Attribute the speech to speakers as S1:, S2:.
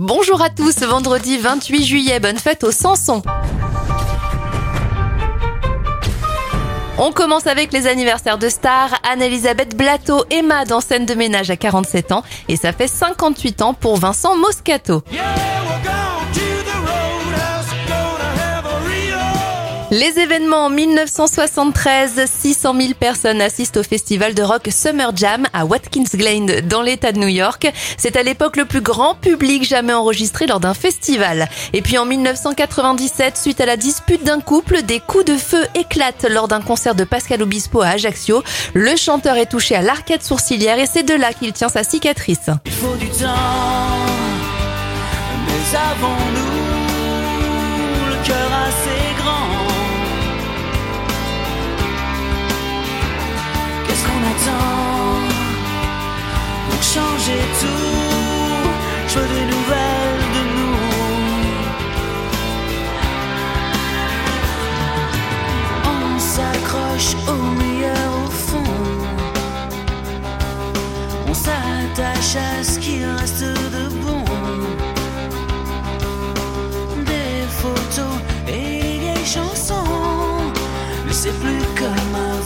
S1: Bonjour à tous, vendredi 28 juillet, bonne fête au Sanson. On commence avec les anniversaires de stars. Anne-Elisabeth Blateau, Emma dans scène de ménage à 47 ans et ça fait 58 ans pour Vincent Moscato. Les événements en 1973, 600 000 personnes assistent au festival de rock Summer Jam à Watkins Glen dans l'état de New York. C'est à l'époque le plus grand public jamais enregistré lors d'un festival. Et puis en 1997, suite à la dispute d'un couple, des coups de feu éclatent lors d'un concert de Pascal Obispo à Ajaccio. Le chanteur est touché à l'arcade sourcilière et c'est de là qu'il tient sa cicatrice.
S2: Il faut du temps, tout. Je veux des nouvelles de nous. On s'accroche au meilleur au fond. On s'attache à ce qui reste de bon. Des photos et des chansons, mais c'est plus comme avant.